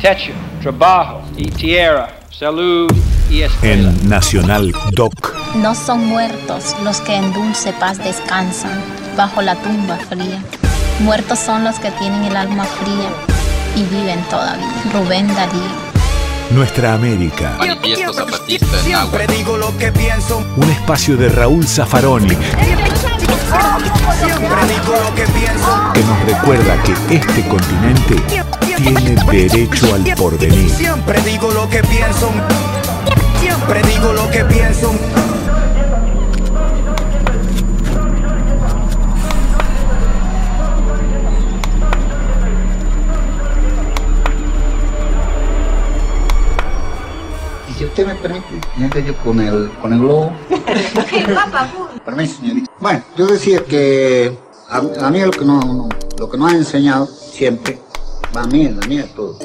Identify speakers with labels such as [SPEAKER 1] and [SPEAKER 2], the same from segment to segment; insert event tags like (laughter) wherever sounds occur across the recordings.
[SPEAKER 1] techo, trabajo y tierra, salud y escuela.
[SPEAKER 2] En Nacional Doc.
[SPEAKER 3] No son muertos los que en dulce paz descansan bajo la tumba fría. Muertos son los que tienen el alma fría y viven todavía. Rubén Darío.
[SPEAKER 2] Nuestra América.
[SPEAKER 4] Manifiesto zapatista en agua.
[SPEAKER 5] Siempre digo lo que pienso.
[SPEAKER 2] Un espacio de Raúl Zaffaroni
[SPEAKER 5] Siempre digo lo que pienso.
[SPEAKER 2] que nos recuerda que este continente tiene derecho al porvenir.
[SPEAKER 5] Siempre digo lo que pienso. Siempre digo lo que pienso.
[SPEAKER 6] Y si usted me permite, señorita, yo con el, con el globo. (laughs) Permiso, señorita. Bueno, yo decía que a, a mí lo que, no, no- lo que nos ha enseñado siempre, a mí, a mí, a todos,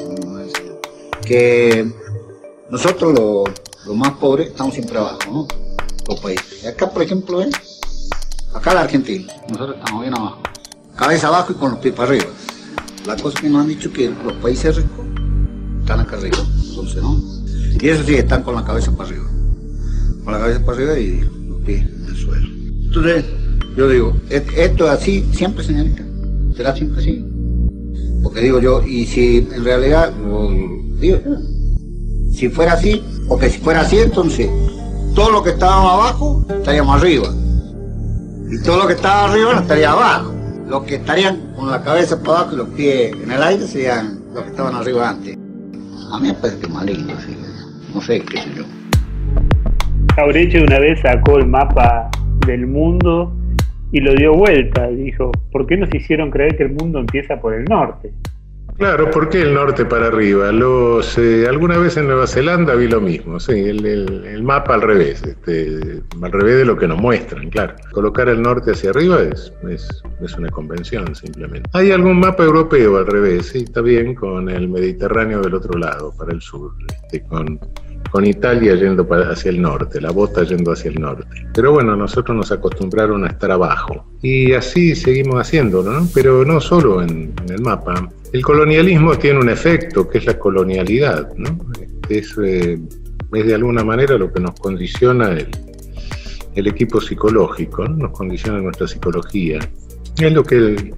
[SPEAKER 6] que nosotros los, más pobres estamos siempre abajo, ¿no? Los países. Y acá, por ejemplo, ¿ven? acá la Argentina, nosotros estamos bien abajo. Cabeza abajo y con los pies para arriba. La cosa que nos han dicho que los países ricos están acá arriba, entonces, ¿no? Y eso sí, están con la cabeza para arriba. Con la cabeza para arriba y los pies en el suelo. Entonces, yo digo, ¿et- ¿esto es así siempre, señorita? ¿Será siempre así? Porque digo yo, y si en realidad, o, digo, si fuera así, porque si fuera así, entonces, todo lo que estaba abajo estaríamos arriba. Y todo lo que estaba arriba estaría abajo. Los que estarían con la cabeza para abajo y los pies en el aire serían los que estaban arriba antes. A mí me parece que maligno, sí. No sé, qué sé yo.
[SPEAKER 7] Jaureche una vez sacó el mapa del mundo y lo dio vuelta dijo, ¿por qué nos hicieron creer que el mundo empieza por el norte?
[SPEAKER 8] Claro, ¿por qué el norte para arriba? Los, eh, alguna vez en Nueva Zelanda vi lo mismo, sí, el, el- el mapa al revés, este, al revés de lo que nos muestran, claro. Colocar el norte hacia arriba es, es, es una convención simplemente. Hay algún mapa europeo al revés, sí, está bien, con el Mediterráneo del otro lado, para el sur, este, con, con Italia yendo hacia el norte, la bota yendo hacia el norte. Pero bueno, nosotros nos acostumbraron a estar abajo. Y así seguimos haciéndolo, ¿no? Pero no solo en, el mapa. El colonialismo tiene un efecto, que es la colonialidad, ¿no? Es, eh, es de alguna manera lo que nos condiciona el, el equipo psicológico, ¿no? Nos condiciona nuestra psicología. Es lo que, el-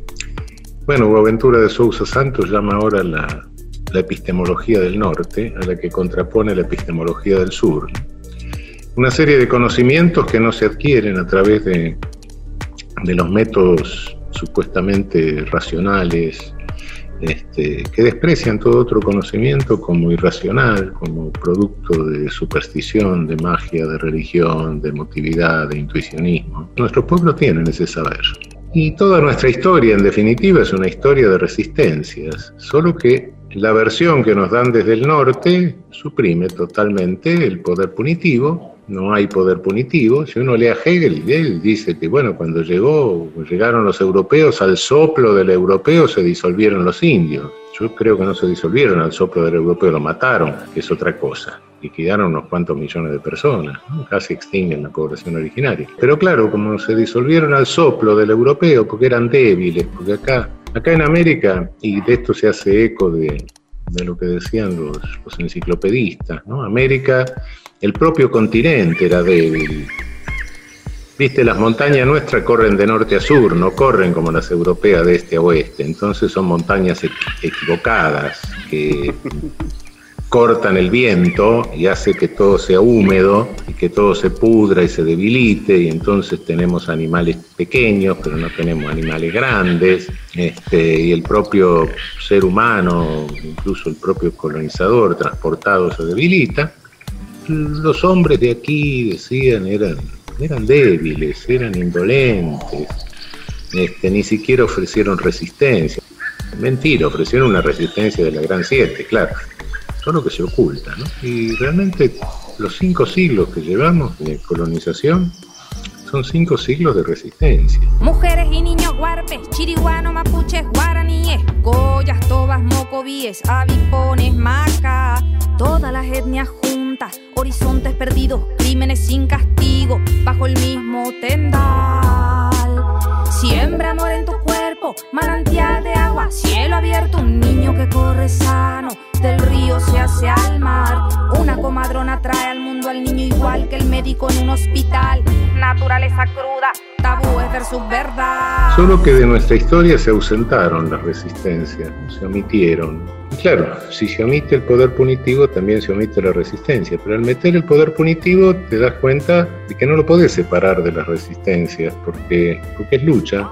[SPEAKER 8] bueno, Boaventura de Sousa Santos llama ahora la, la epistemología del norte, a la que contrapone la epistemología del sur. Una serie de conocimientos que no se adquieren a través de, de los métodos supuestamente racionales, este, que desprecian todo otro conocimiento como irracional, como producto de superstición, de magia, de religión, de emotividad, de intuicionismo. Nuestros pueblos tienen ese saber. Y toda nuestra historia, en definitiva, es una historia de resistencias, solo que la versión que nos dan desde el norte suprime totalmente el poder punitivo, no hay poder punitivo. Si uno lee a Hegel, él dice que bueno, cuando llegó, llegaron los europeos, al soplo del europeo se disolvieron los indios. Yo creo que no se disolvieron al soplo del europeo, lo mataron, que es otra cosa. Y quedaron unos cuantos millones de personas, casi extinguen la población originaria. Pero claro, como se disolvieron al soplo del europeo, porque eran débiles, porque acá, acá en América, y de esto se hace eco de, de lo que decían los, los enciclopedistas, ¿no? América, el propio continente era débil. Viste, las montañas nuestras corren de norte a sur, no corren como las europeas de este a oeste. Entonces son montañas equ- equivocadas que cortan el viento y hace que todo sea húmedo y que todo se pudra y se debilite y entonces tenemos animales pequeños pero no tenemos animales grandes este, y el propio ser humano, incluso el propio colonizador transportado se debilita. Los hombres de aquí decían eran, eran débiles, eran indolentes, este, ni siquiera ofrecieron resistencia. Mentira, ofrecieron una resistencia de la Gran Siete, claro solo que se oculta. ¿no? Y realmente los cinco siglos que llevamos de colonización son cinco siglos de resistencia.
[SPEAKER 9] Mujeres y niños guarpes, chiriguanos, mapuches, guaraníes, goyas, tobas, mocovíes, avipones, maca, todas las etnias juntas, horizontes perdidos, crímenes sin castigo, bajo el mismo tendal. Siembra amor en tu cuerpo, manantial de agua, cielo abierto, un niño que corre sano del río yéndose al mar. Una comadrona trae al mundo al niño igual que el médico en un hospital. Naturaleza cruda, tabúes versus verdad.
[SPEAKER 8] Solo que de nuestra historia se ausentaron las resistencias, se omitieron. Y claro, si se omite el poder punitivo, también se omite la resistencia. Pero al meter el poder punitivo, te das cuenta de que no lo podés separar de las resistencias, porque, porque es lucha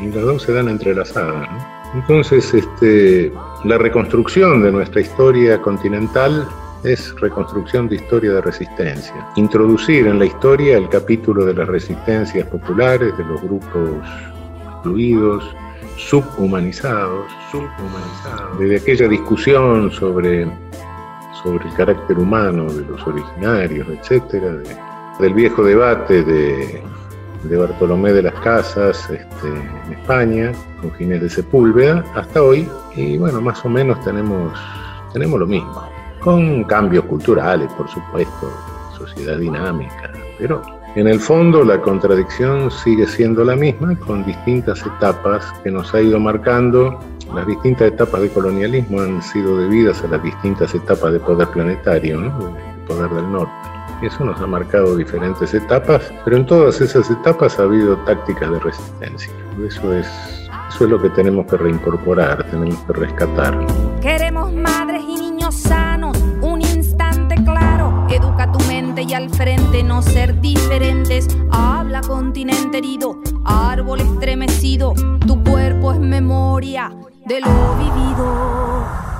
[SPEAKER 8] y las dos se dan entrelazadas. ¿no? Entonces, este, la reconstrucción de nuestra historia continental es reconstrucción de historia de resistencia. Introducir en la historia el capítulo de las resistencias populares, de los grupos excluidos, subhumanizados, subhumanizados, desde aquella discusión sobre, sobre el carácter humano de los originarios, etcétera, de- del viejo debate de, de Bartolomé de las Casas este, en España, con Ginés de Sepúlveda, hasta hoy, y bueno, más o menos tenemos, tenemos lo mismo, con cambios culturales, por supuesto, sociedad dinámica, pero en el fondo la contradicción sigue siendo la misma, con distintas etapas que nos ha ido marcando. Las distintas etapas de colonialismo han sido debidas a las distintas etapas de poder planetario, ¿no? de poder del norte. Eso nos ha marcado diferentes etapas, pero en todas esas etapas ha habido tácticas de resistencia. Eso es, eso es lo que tenemos que reincorporar, tenemos que rescatar.
[SPEAKER 9] Queremos madres y niños sanos, un instante claro. Educa tu mente y al frente no ser diferentes. Habla continente herido, árbol estremecido. Tu cuerpo es memoria de lo vivido.